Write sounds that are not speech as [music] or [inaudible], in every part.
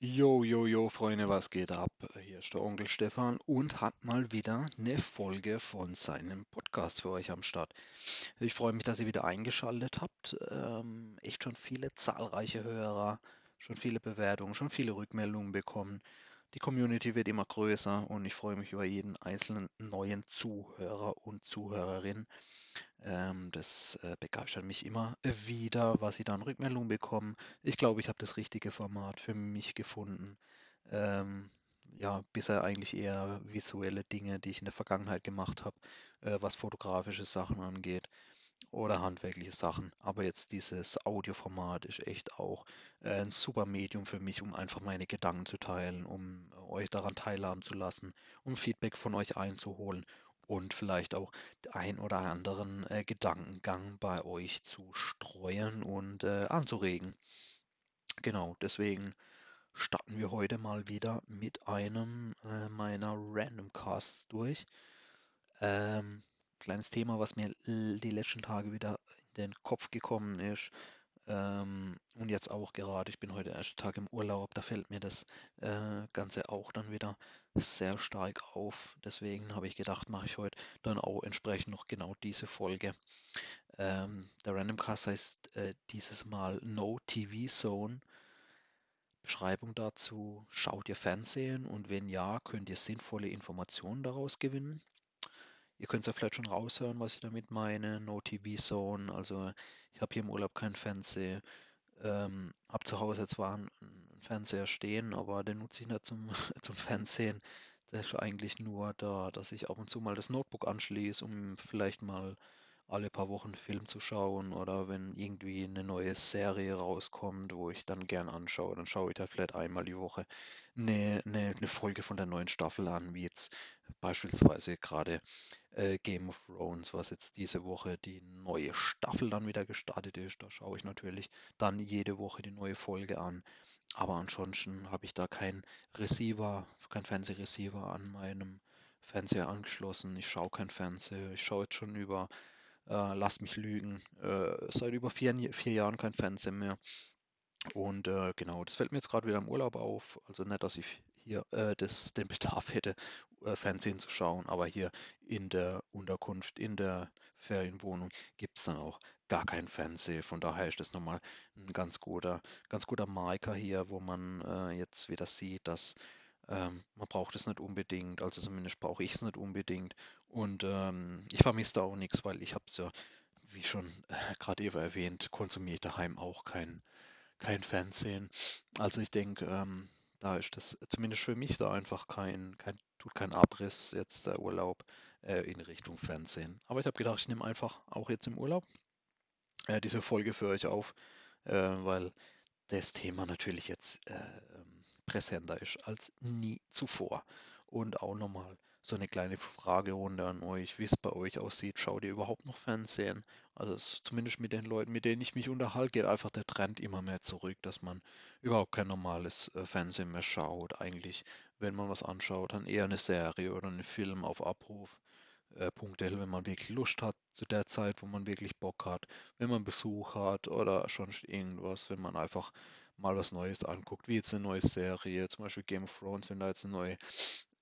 Jo, jo, jo, Freunde, was geht ab? Hier ist der Onkel Stefan und hat mal wieder eine Folge von seinem Podcast für euch am Start. Ich freue mich, dass ihr wieder eingeschaltet habt. Ähm, echt schon viele zahlreiche Hörer, schon viele Bewertungen, schon viele Rückmeldungen bekommen. Die Community wird immer größer und ich freue mich über jeden einzelnen neuen Zuhörer und Zuhörerin. Ähm, das äh, begeistert mich immer wieder, was ich da an Rückmeldungen bekomme. Ich glaube, ich habe das richtige Format für mich gefunden. Ähm, ja, bisher eigentlich eher visuelle Dinge, die ich in der Vergangenheit gemacht habe, äh, was fotografische Sachen angeht oder handwerkliche Sachen. Aber jetzt dieses Audioformat ist echt auch äh, ein super Medium für mich, um einfach meine Gedanken zu teilen, um äh, euch daran teilhaben zu lassen, um Feedback von euch einzuholen und vielleicht auch ein oder anderen äh, Gedankengang bei euch zu streuen und äh, anzuregen. Genau, deswegen starten wir heute mal wieder mit einem äh, meiner Random Casts durch. Ähm, kleines Thema, was mir die letzten Tage wieder in den Kopf gekommen ist. Ähm, und jetzt auch gerade, ich bin heute der erste Tag im Urlaub, da fällt mir das äh, Ganze auch dann wieder sehr stark auf. Deswegen habe ich gedacht, mache ich heute dann auch entsprechend noch genau diese Folge. Ähm, der Randomcast heißt äh, dieses Mal No TV Zone. Beschreibung dazu, schaut ihr Fernsehen und wenn ja, könnt ihr sinnvolle Informationen daraus gewinnen. Ihr könnt es ja vielleicht schon raushören, was ich damit meine. No TV Zone. Also ich habe hier im Urlaub kein Fernseher. Ähm, hab zu Hause zwar einen Fernseher stehen, aber den nutze ich nicht zum, [laughs] zum Fernsehen. Der ist eigentlich nur da, dass ich ab und zu mal das Notebook anschließe, um vielleicht mal alle paar Wochen Film zu schauen oder wenn irgendwie eine neue Serie rauskommt, wo ich dann gern anschaue, dann schaue ich da vielleicht einmal die Woche eine, eine, eine Folge von der neuen Staffel an, wie jetzt beispielsweise gerade äh, Game of Thrones, was jetzt diese Woche die neue Staffel dann wieder gestartet ist. Da schaue ich natürlich dann jede Woche die neue Folge an. Aber ansonsten habe ich da kein Receiver, kein Fernsehreceiver an meinem Fernseher angeschlossen. Ich schaue kein Fernseher. Ich schaue jetzt schon über äh, lasst mich lügen. Äh, seit über vier, vier Jahren kein Fernsehen mehr. Und äh, genau, das fällt mir jetzt gerade wieder im Urlaub auf. Also nicht, dass ich hier äh, das, den Bedarf hätte, äh, Fernsehen zu schauen, aber hier in der Unterkunft, in der Ferienwohnung gibt es dann auch gar kein Fernsehen. Von daher ist das nochmal ein ganz guter, ganz guter Marker hier, wo man äh, jetzt wieder sieht, dass ähm, man braucht es nicht unbedingt, also zumindest brauche ich es nicht unbedingt. Und ähm, ich vermisse da auch nichts, weil ich habe es ja, wie schon äh, gerade eben erwähnt, konsumiert daheim auch kein, kein Fernsehen. Also ich denke, ähm, da ist das zumindest für mich da einfach kein, kein tut kein Abriss jetzt der Urlaub äh, in Richtung Fernsehen. Aber ich habe gedacht, ich nehme einfach auch jetzt im Urlaub äh, diese Folge für euch auf, äh, weil das Thema natürlich jetzt äh, präsenter ist als nie zuvor. Und auch nochmal so eine kleine Fragerunde an euch, wie es bei euch aussieht. Schaut ihr überhaupt noch Fernsehen? Also zumindest mit den Leuten, mit denen ich mich unterhalte, geht einfach der Trend immer mehr zurück, dass man überhaupt kein normales äh, Fernsehen mehr schaut. Eigentlich, wenn man was anschaut, dann eher eine Serie oder einen Film auf Abruf. Äh, punktuell, wenn man wirklich Lust hat, zu der Zeit, wo man wirklich Bock hat, wenn man Besuch hat oder schon irgendwas, wenn man einfach mal was Neues anguckt, wie jetzt eine neue Serie, zum Beispiel Game of Thrones, wenn da jetzt eine neue,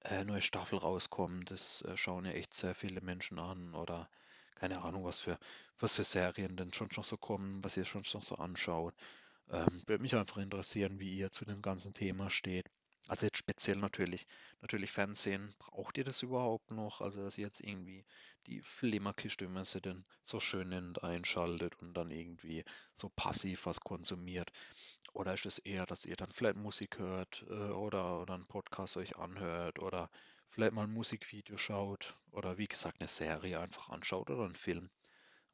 äh, neue Staffel rauskommt, das äh, schauen ja echt sehr viele Menschen an oder keine Ahnung, was für, was für Serien denn schon noch so kommen, was ihr schon noch so anschaut. Ähm, würde mich einfach interessieren, wie ihr zu dem ganzen Thema steht. Also jetzt speziell natürlich, natürlich Fernsehen. Braucht ihr das überhaupt noch? Also dass ihr jetzt irgendwie die Flimmerkiste, wie man denn so schön einschaltet und dann irgendwie so passiv was konsumiert. Oder ist es eher, dass ihr dann vielleicht Musik hört äh, oder, oder einen Podcast euch anhört oder vielleicht mal ein Musikvideo schaut oder wie gesagt eine Serie einfach anschaut oder einen Film.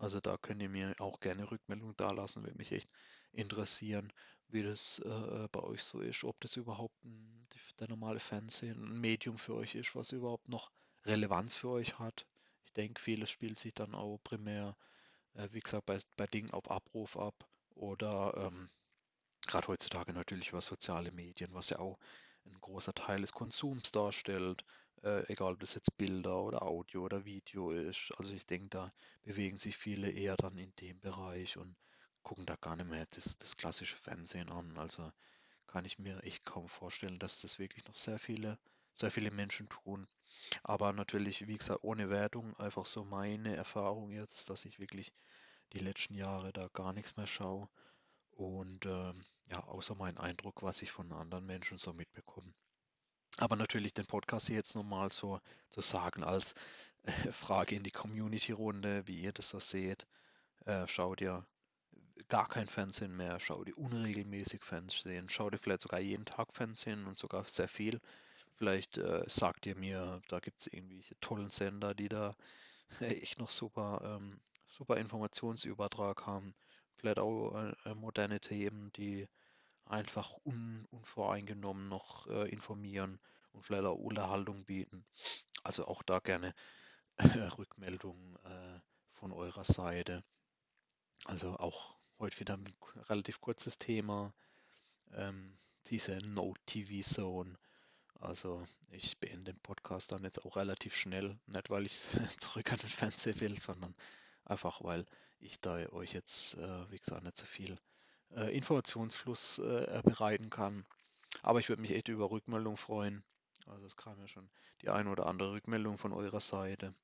Also da könnt ihr mir auch gerne Rückmeldung dalassen, würde mich echt interessieren, wie das äh, bei euch so ist, ob das überhaupt ein, der normale Fernsehen ein Medium für euch ist, was überhaupt noch Relevanz für euch hat. Ich denke, vieles spielt sich dann auch primär, äh, wie gesagt, bei, bei Dingen auf Abruf ab oder ähm, gerade heutzutage natürlich über soziale Medien, was ja auch ein großer Teil des Konsums darstellt, äh, egal ob das jetzt Bilder oder Audio oder Video ist. Also ich denke, da bewegen sich viele eher dann in dem Bereich und gucken da gar nicht mehr das, das klassische Fernsehen an. Also kann ich mir echt kaum vorstellen, dass das wirklich noch sehr viele, sehr viele Menschen tun. Aber natürlich, wie gesagt, ohne Wertung, einfach so meine Erfahrung jetzt, dass ich wirklich die letzten Jahre da gar nichts mehr schaue. Und ähm, ja, außer mein Eindruck, was ich von anderen Menschen so mitbekomme. Aber natürlich den Podcast hier jetzt nochmal so zu sagen als äh, [laughs] Frage in die Community-Runde, wie ihr das so seht. Äh, schaut ihr gar kein Fernsehen mehr, schau dir unregelmäßig Fernsehen, schau dir vielleicht sogar jeden Tag Fernsehen und sogar sehr viel. Vielleicht äh, sagt ihr mir, da gibt es irgendwelche tollen Sender, die da [laughs] echt noch super, ähm, super Informationsübertrag haben. Vielleicht auch äh, moderne Themen, die einfach un, unvoreingenommen noch äh, informieren und vielleicht auch Unterhaltung bieten. Also auch da gerne Rückmeldungen äh, von eurer Seite. Also auch heute wieder ein relativ kurzes Thema. Ähm, diese No-TV-Zone. Also ich beende den Podcast dann jetzt auch relativ schnell. Nicht, weil ich [laughs] zurück an den Fernseher will, sondern einfach, weil ich da euch jetzt, äh, wie gesagt, nicht so viel äh, Informationsfluss äh, bereiten kann. Aber ich würde mich echt über Rückmeldung freuen. Also es kam ja schon die eine oder andere Rückmeldung von eurer Seite.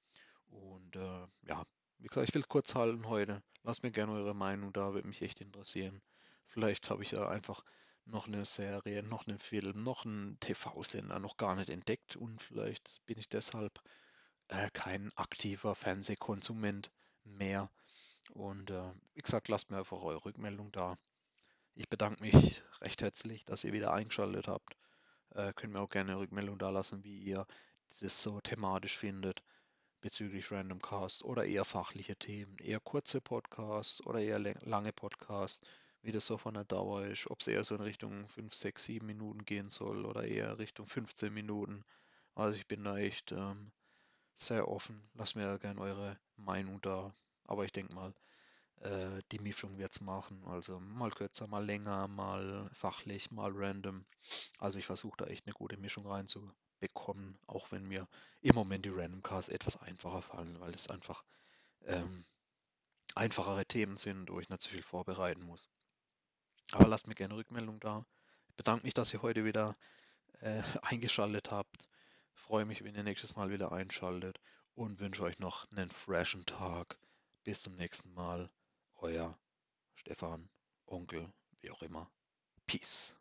Und äh, ja, wie gesagt, ich will kurz halten heute. Lasst mir gerne eure Meinung da, würde mich echt interessieren. Vielleicht habe ich ja einfach noch eine Serie, noch einen Film, noch einen TV-Sender noch gar nicht entdeckt und vielleicht bin ich deshalb äh, kein aktiver Fernsehkonsument mehr. Und äh, wie gesagt, lasst mir einfach eure Rückmeldung da. Ich bedanke mich recht herzlich, dass ihr wieder eingeschaltet habt. Äh, könnt mir auch gerne eine Rückmeldung da lassen, wie ihr das so thematisch findet bezüglich Random Cast oder eher fachliche Themen, eher kurze Podcasts oder eher lange Podcasts, wie das so von der Dauer ist, ob es eher so in Richtung 5, 6, 7 Minuten gehen soll oder eher Richtung 15 Minuten. Also ich bin da echt ähm, sehr offen. Lasst mir gerne eure Meinung da. Aber ich denke mal, äh, die Mischung wird es machen. Also mal kürzer, mal länger, mal fachlich, mal random. Also ich versuche da echt eine gute Mischung reinzubringen bekommen, auch wenn mir im Moment die Random Cars etwas einfacher fallen, weil es einfach ähm, einfachere Themen sind, wo ich nicht so viel vorbereiten muss. Aber lasst mir gerne Rückmeldung da. Ich bedanke mich, dass ihr heute wieder äh, [laughs] eingeschaltet habt. Freue mich, wenn ihr nächstes Mal wieder einschaltet und wünsche euch noch einen freshen Tag. Bis zum nächsten Mal. Euer Stefan, Onkel, wie auch immer. Peace.